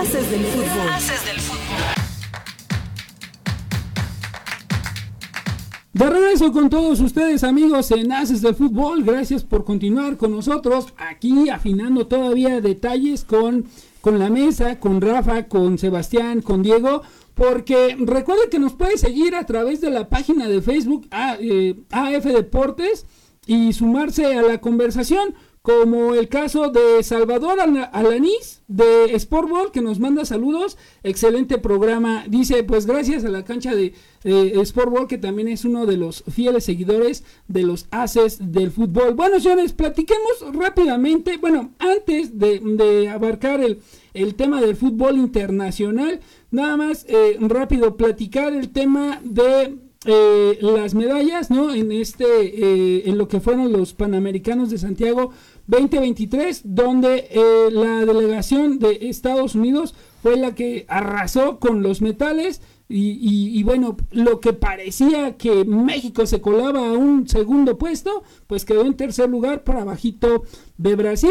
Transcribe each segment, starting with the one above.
Haces del fútbol. Haces del fútbol. De regreso con todos ustedes amigos en Haces del Fútbol, gracias por continuar con nosotros aquí afinando todavía detalles con, con la mesa, con Rafa, con Sebastián, con Diego, porque recuerden que nos puede seguir a través de la página de Facebook AF Deportes y sumarse a la conversación como el caso de Salvador Alanís de Sportball que nos manda saludos, excelente programa, dice pues gracias a la cancha de eh, Sportball que también es uno de los fieles seguidores de los haces del fútbol. Bueno señores, platiquemos rápidamente, bueno, antes de, abarcar el, el, tema del fútbol internacional, nada más eh, rápido platicar el tema de eh, las medallas, ¿no? En este, eh, en lo que fueron los Panamericanos de Santiago 2023, donde eh, la delegación de Estados Unidos fue la que arrasó con los metales. Y, bueno, lo que parecía que México se colaba a un segundo puesto, pues quedó en tercer lugar por abajito de Brasil.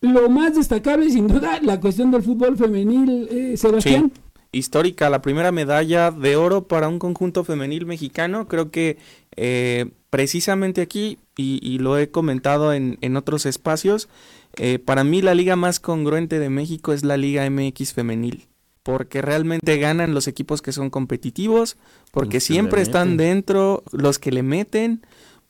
Lo más destacable, sin duda, la cuestión del fútbol femenil, Sebastián histórica, la primera medalla de oro para un conjunto femenil mexicano. Creo que eh, precisamente aquí, y, lo he comentado en, otros espacios, eh, para mí la liga más congruente de México es la Liga MX femenil. Porque realmente ganan los equipos que son competitivos, porque siempre están dentro los que le meten,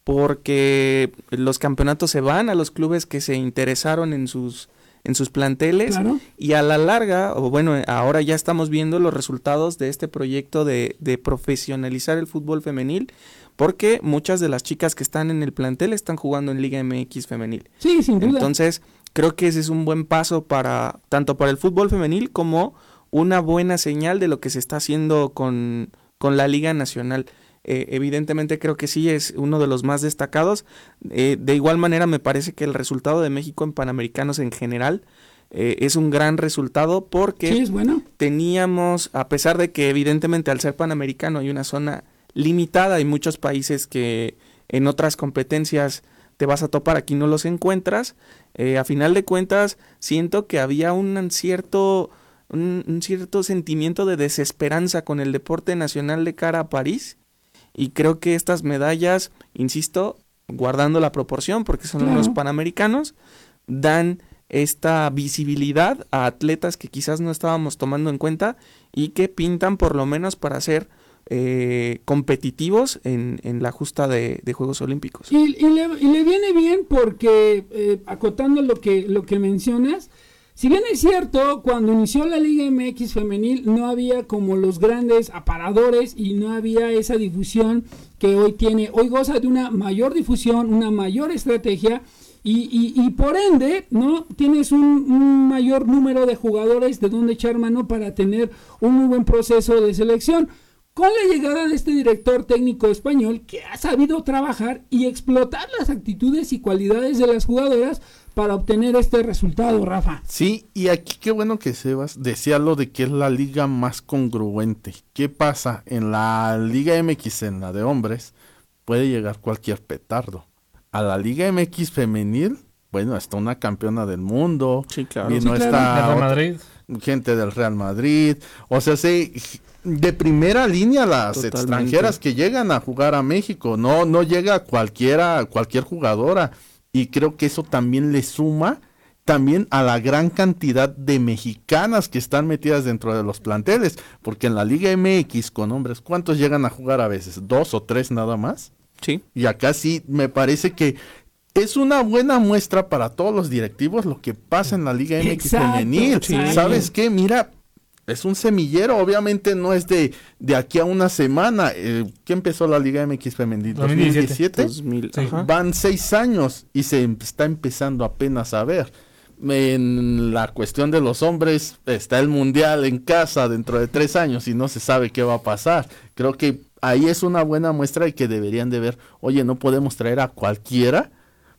porque los campeonatos se van a los clubes que se interesaron en sus en sus planteles y a la larga, o bueno, ahora ya estamos viendo los resultados de este proyecto de, de, profesionalizar el fútbol femenil, porque muchas de las chicas que están en el plantel están jugando en Liga MX femenil. Sí, sin duda. Entonces, creo que ese es un buen paso para tanto para el fútbol femenil como una buena señal de lo que se está haciendo con, con la Liga Nacional. Eh, evidentemente creo que sí es uno de los más destacados. Eh, de igual manera me parece que el resultado de México en Panamericanos en general eh, es un gran resultado porque teníamos, a pesar de que evidentemente al ser Panamericano hay una zona limitada, hay muchos países que en otras competencias te vas a topar, aquí no los encuentras, a final de cuentas siento que había un cierto... un cierto sentimiento de desesperanza con el deporte nacional de cara a París y creo que estas medallas, insisto, guardando la proporción, porque son los panamericanos, dan esta visibilidad a atletas que quizás no estábamos tomando en cuenta y que pintan por lo menos para ser eh, competitivos en, en, la justa de, Juegos Olímpicos. Y, le, y, le, viene bien porque, eh, acotando lo que, lo que mencionas, si bien es cierto, cuando inició la Liga MX femenil no había como los grandes aparadores y no había esa difusión que hoy tiene. Hoy goza de una mayor difusión, una mayor estrategia y, por ende, ¿no? Tienes un, un, mayor número de jugadores de donde echar mano para tener un muy buen proceso de selección. Con la llegada de este director técnico español que ha sabido trabajar y explotar las actitudes y cualidades de las jugadoras para obtener este resultado, Rafa. Sí, y aquí qué bueno que Sebas decía lo de que es la liga más congruente. ¿Qué pasa? En la Liga MX, en la de hombres, puede llegar cualquier petardo. A la Liga MX femenil, bueno, está una campeona del mundo. Sí, claro. Y no está Real Madrid. gente del Real Madrid. O sea, sí, de primera línea las extranjeras que llegan a jugar a México. No, no llega cualquiera, cualquier jugadora y creo que eso también le suma también a la gran cantidad de mexicanas que están metidas dentro de los planteles, porque en la Liga MX con hombres, ¿cuántos llegan a jugar a veces? ¿Dos o tres nada más? Sí. Y acá sí me parece que es una buena muestra para todos los directivos lo que pasa en la Liga MX femenil. ¿Sabes qué? Mira, es un semillero, obviamente no es de, de aquí a una semana. Eh, ¿Qué empezó la Liga MX Femenil? 2017. Van seis años y se está empezando apenas a ver. En la cuestión de los hombres, está el Mundial en casa dentro de tres años y no se sabe qué va a pasar. Creo que ahí es una buena muestra de que deberían de ver, oye, no podemos traer a cualquiera,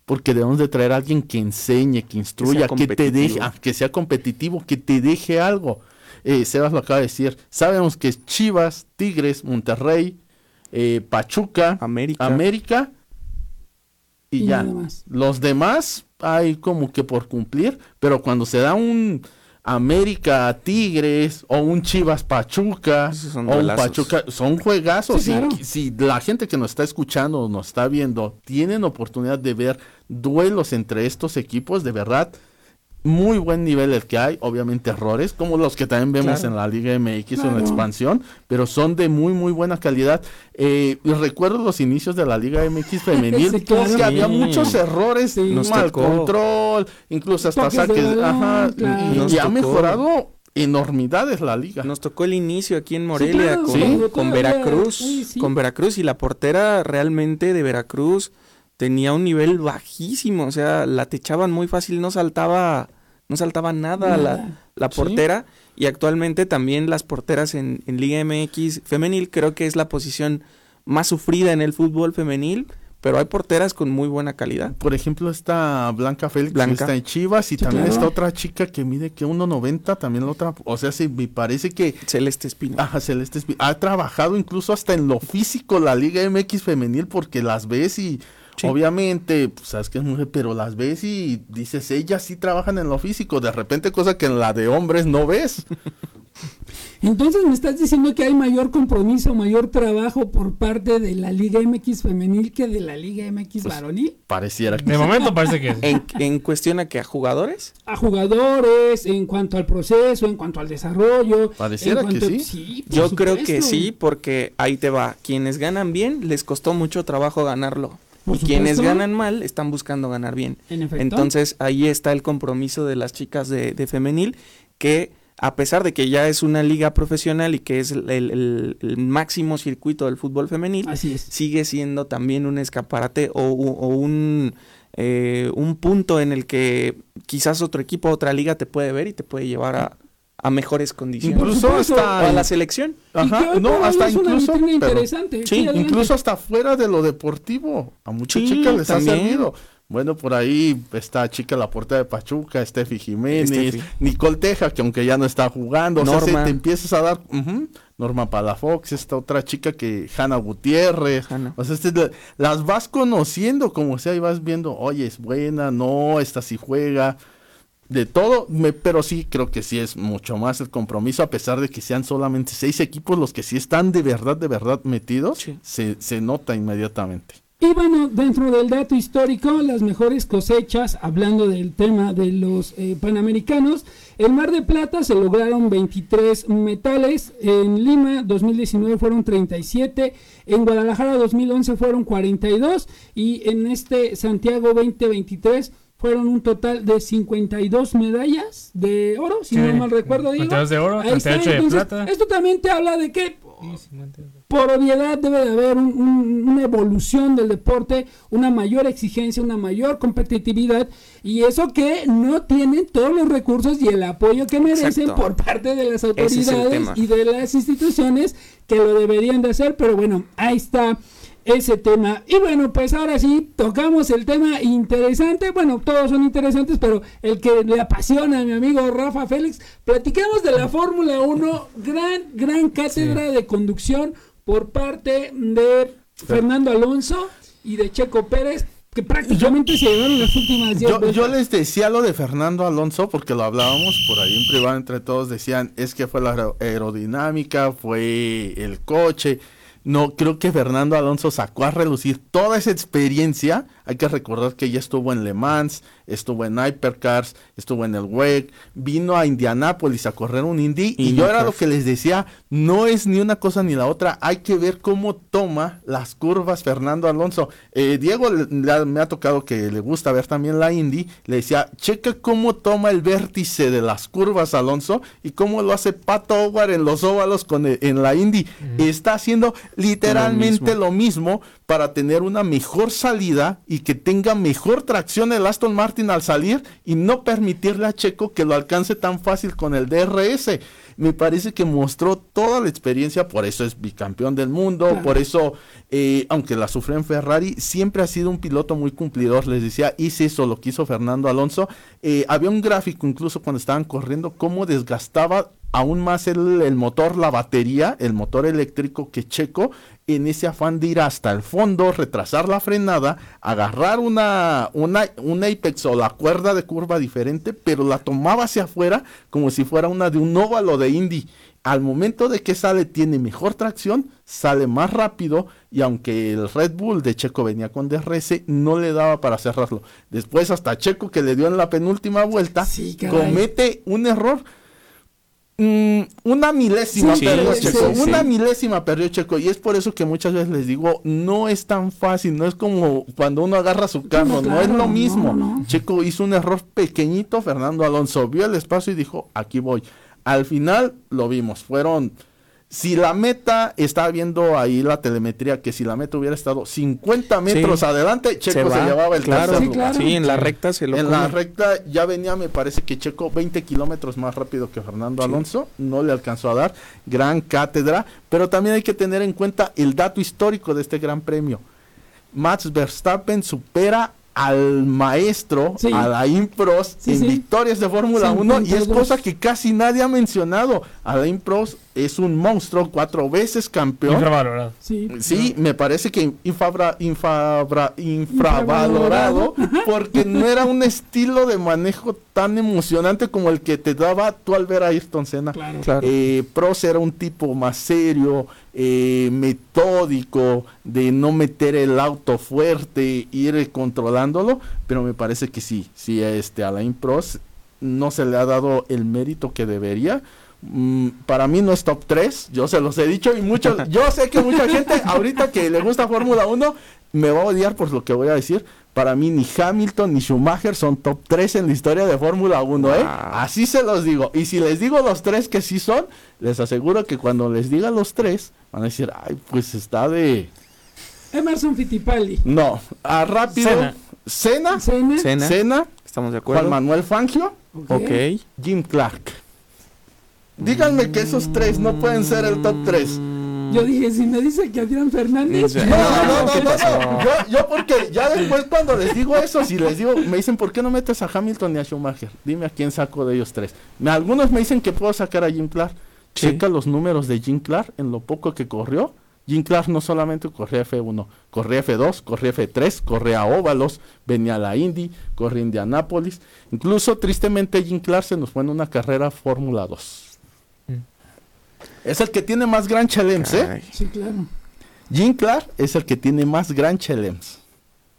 porque debemos de traer a alguien que enseñe, que instruya, que, te deje, ah, que sea competitivo, que te deje algo eh, Sebas lo acaba de decir, sabemos que es Chivas, Tigres, Monterrey, eh, Pachuca, América, América y, ya. Los demás hay como que por cumplir, pero cuando se da un América Tigres o un Chivas Pachuca o un Pachuca son juegazos. si, la gente que nos está escuchando o nos está viendo tienen oportunidad de ver duelos entre estos equipos, de verdad, muy buen nivel el que hay, obviamente errores, como los que también vemos en la Liga MX o en la expansión, pero son de muy, muy buena calidad. Eh, recuerdo los inicios de la Liga MX femenil, que había muchos errores, mal control, incluso hasta saques, ajá, y, ha mejorado enormidades la liga. Nos tocó el inicio aquí en Morelia con, Veracruz, con Veracruz y la portera realmente de Veracruz tenía un nivel bajísimo, o sea, la techaban muy fácil, no saltaba no saltaba nada, La, la, portera. Y actualmente también las porteras en, en, Liga MX femenil creo que es la posición más sufrida en el fútbol femenil. Pero hay porteras con muy buena calidad. Por ejemplo, está Blanca Félix, Blanca. está en Chivas, y también está otra chica que mide que 1.90, también la otra, o sea, sí, me parece que... Celeste Espino. Ajá, Celeste Espino. Ha trabajado incluso hasta en lo físico la Liga MX femenil porque las ves y Obviamente, pues, sabes que es mujer, pero las ves y dices, ellas sí trabajan en lo físico, de repente cosa que en la de hombres no ves. Entonces me estás diciendo que hay mayor compromiso, mayor trabajo por parte de la Liga MX femenil que de la Liga MX pues, varonil. Pareciera que De momento parece que ¿En, ¿En, cuestión a que a jugadores? A jugadores, en cuanto al proceso, en cuanto al desarrollo. Pareciera que sí. Yo creo que sí, porque ahí te va. Quienes ganan bien, les costó mucho trabajo ganarlo quienes ganan mal están buscando ganar bien. Entonces ahí está el compromiso de las chicas de, femenil que a pesar de que ya es una liga profesional y que es el, máximo circuito del fútbol femenil, sigue siendo también un escaparate o, un, eh, un punto en el que quizás otro equipo, otra liga te puede ver y te puede llevar a, a mejores condiciones. Incluso hasta a la selección. Ajá, no, hasta incluso interesante. sí, incluso hasta fuera de lo deportivo. A muchas chicas les ha servido. Bueno, por ahí está chica la puerta de Pachuca, Steffi Jiménez, Nicole Teja, que aunque ya no está jugando, Norma. o sea, te empiezas a dar Norma Palafox, esta otra chica que Hanna Gutiérrez, o sea, este, las vas conociendo como sea y vas viendo, oye, es buena, no, esta sí juega, de todo, me, pero sí creo que sí es mucho más el compromiso, a pesar de que sean solamente seis equipos los que sí están de verdad, de verdad metidos, se, se nota inmediatamente. Y bueno, dentro del dato histórico, las mejores cosechas, hablando del tema de los eh, panamericanos, en Mar de Plata se lograron 23 metales, en Lima 2019 fueron 37, en Guadalajara 2011 fueron 42 y en este Santiago 2023 fueron un total de 52 medallas de oro, si no mal recuerdo. Digo. de oro, 38 de plata. Esto también te habla de que por obviedad debe de haber una evolución del deporte, una mayor exigencia, una mayor competitividad y eso que no tienen todos los recursos y el apoyo que merecen por parte de las autoridades y de las instituciones que lo deberían de hacer, pero bueno, ahí está ese tema. Y bueno, pues ahora sí, tocamos el tema interesante. Bueno, todos son interesantes, pero el que le apasiona a mi amigo Rafa Félix, platicamos de la Fórmula 1, gran, gran cátedra de conducción por parte de Fernando Alonso y de Checo Pérez que prácticamente se llevaron las últimas 10 yo, yo, les decía lo de Fernando Alonso porque lo hablábamos por ahí en privado entre todos decían es que fue la aerodinámica fue el coche no, creo que Fernando Alonso sacó a relucir toda esa experiencia. Hay que recordar que ya estuvo en Le Mans, estuvo en Hypercars, estuvo en el WEC, vino a Indianápolis a correr un Indy. Y, yo era lo que les decía, no es ni una cosa ni la otra. Hay que ver cómo toma las curvas Fernando Alonso. Eh, Diego me ha tocado que le gusta ver también la Indy. Le decía, checa cómo toma el vértice de las curvas Alonso y cómo lo hace Pato Howard en los óvalos con en la Indy. Está haciendo literalmente lo mismo. para tener una mejor salida y que tenga mejor tracción el Aston Martin al salir y no permitirle a Checo que lo alcance tan fácil con el DRS. me parece que mostró toda la experiencia, por eso es bicampeón del mundo, por eso, eh, aunque la sufrió en Ferrari, siempre ha sido un piloto muy cumplidor, les decía, hice eso, lo que hizo Fernando Alonso, eh, había un gráfico incluso cuando estaban corriendo, cómo desgastaba aún más el, el, motor, la batería, el motor eléctrico que Checo, en ese afán de ir hasta el fondo, retrasar la frenada, agarrar una, una, un apex o la cuerda de curva diferente, pero la tomaba hacia afuera como si fuera una de un óvalo de Indy. Al momento de que sale tiene mejor tracción, sale más rápido y aunque el Red Bull de Checo venía con DRS, no le daba para cerrarlo. Después hasta Checo que le dio en la penúltima vuelta, Sí, comete un error Mm, una milésima Sí, perdió sí, Checo, sí, una milésima perdió Checo y es por eso que muchas veces les digo, no es tan fácil, no es como cuando uno agarra su carro, no, claro, es lo mismo. no, no. Checo hizo un error pequeñito, Fernando Alonso vio el espacio y dijo, aquí voy. Al final lo vimos, fueron si la meta estaba viendo ahí la telemetría que si la meta hubiera estado 50 metros adelante, Checo se, va, llevaba el claro, tercer Sí, lugar. claro. Sí, en la recta se lo En la recta ya venía, me parece que Checo 20 kilómetros más rápido que Fernando Sí. Alonso, no le alcanzó a dar, gran cátedra, pero también hay que tener en cuenta el dato histórico de este gran premio. Max Verstappen supera al maestro, Sí. a la Prost Sí, en sí. victorias de Fórmula 1 y es 52. cosa que casi nadie ha mencionado. Alain Prost es un monstruo, cuatro veces campeón. Infravalorado. Sí. Sí, me parece que infabra- infabra- infravalorado porque no era un estilo de manejo tan emocionante como el que te daba tú al ver a Ayrton Senna. Claro. Claro. Eh, Prost era un tipo más serio, eh, metódico, de no meter el auto fuerte, ir controlándolo, pero me parece que sí, sí, a este Alain Prost no se le ha dado el mérito que debería. Mm, para mí no es top 3, yo se los he dicho y muchos, yo sé que mucha gente ahorita que le gusta Fórmula 1 me va a odiar por lo que voy a decir. Para mí ni Hamilton ni Schumacher son top 3 en la historia de Fórmula 1, ¿eh? Así se los digo. Y si les digo los tres que sí son, les aseguro que cuando les diga los tres, van a decir, ay, pues está de... Emerson Fittipaldi. No, a rápido. Senna. Cena, Cena. Cena. Cena, Estamos de Juan acuerdo. Manuel Fangio, Ok. Jim Clark. Díganme que esos tres no pueden ser el top 3. Yo dije, si me dice que Adrián Fernández. No, no, no, ¿Qué no. Yo, yo porque ya después cuando les digo eso, si les digo, me dicen, ¿por qué no metes a Hamilton ni a Schumacher? Dime a quién saco de ellos tres. Algunos me dicen que puedo sacar a Jim Clark. Checa los números de Jim Clark en lo poco que corrió. Jim Clark no solamente corría F1, corría F2, corría F3, corría a óvalos, venía a la Indy, corría Indianápolis. Incluso, tristemente, Jim Clark se nos fue en una carrera Fórmula 2. Es el que tiene más Grand Chalems, ¿eh? Sí, claro. Jim Clark es el que tiene más Grand Chalems.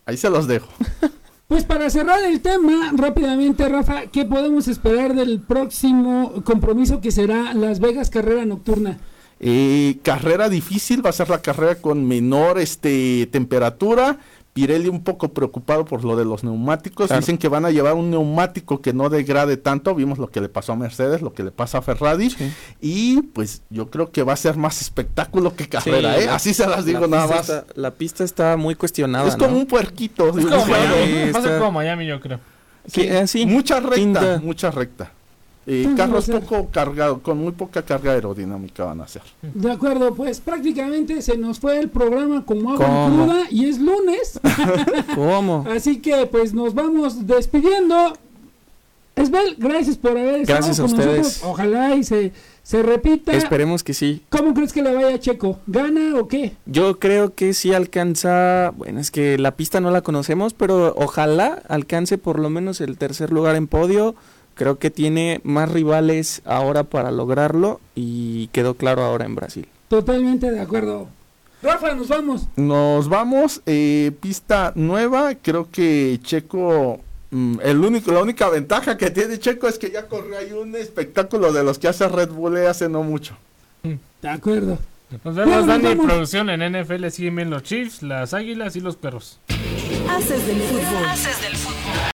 Ahí se los dejo. Pues para cerrar el tema, rápidamente, Rafa, ¿qué podemos esperar del próximo compromiso que será Las Vegas Carrera Nocturna? Eh, carrera difícil, va a ser la carrera con menor este, temperatura. Pirelli un poco preocupado por lo de los neumáticos. Claro. Dicen que van a llevar un neumático que no degrade tanto. Vimos lo que le pasó a Mercedes, lo que le pasa a Ferrari. Sí. Y pues yo creo que va a ser más espectáculo que carrera, Sí, ¿eh? la- Así se las digo la nada más. está- la pista está muy cuestionada. es como ¿no? un puerquito. Es como sí, Miami. sí, Va a ser está- como Miami, yo creo. Sí, eh, sí. Mucha recta, Pinta. mucha recta. Entonces carros poco cargados, con muy poca carga aerodinámica van a ser. De acuerdo, pues prácticamente se nos fue el programa como agua ¿Cómo? cruda y es lunes. ¿Cómo? Así que pues nos vamos despidiendo. Esbel, gracias por haber estado Gracias a ustedes. nosotros. Ojalá y se, se repita. Esperemos que sí. ¿Cómo crees que le vaya a Checo? ¿Gana o qué? Yo creo que sí alcanza, bueno, es que la pista no la conocemos, pero ojalá alcance por lo menos el tercer lugar en podio. Creo que tiene más rivales ahora para lograrlo y quedó claro ahora en Brasil. Totalmente de acuerdo. Rafa, nos vamos. Nos vamos, eh, pista nueva, creo que Checo, mm, el único, la única ventaja que tiene Checo es que ya corrió ahí un espectáculo de los que hace Red Bull eh, hace no mucho. De acuerdo. Nos vemos, nos Dani. Producción en NFL siguen bien los Chiefs, las Águilas y los Perros. Haces del fútbol. Haces del fútbol.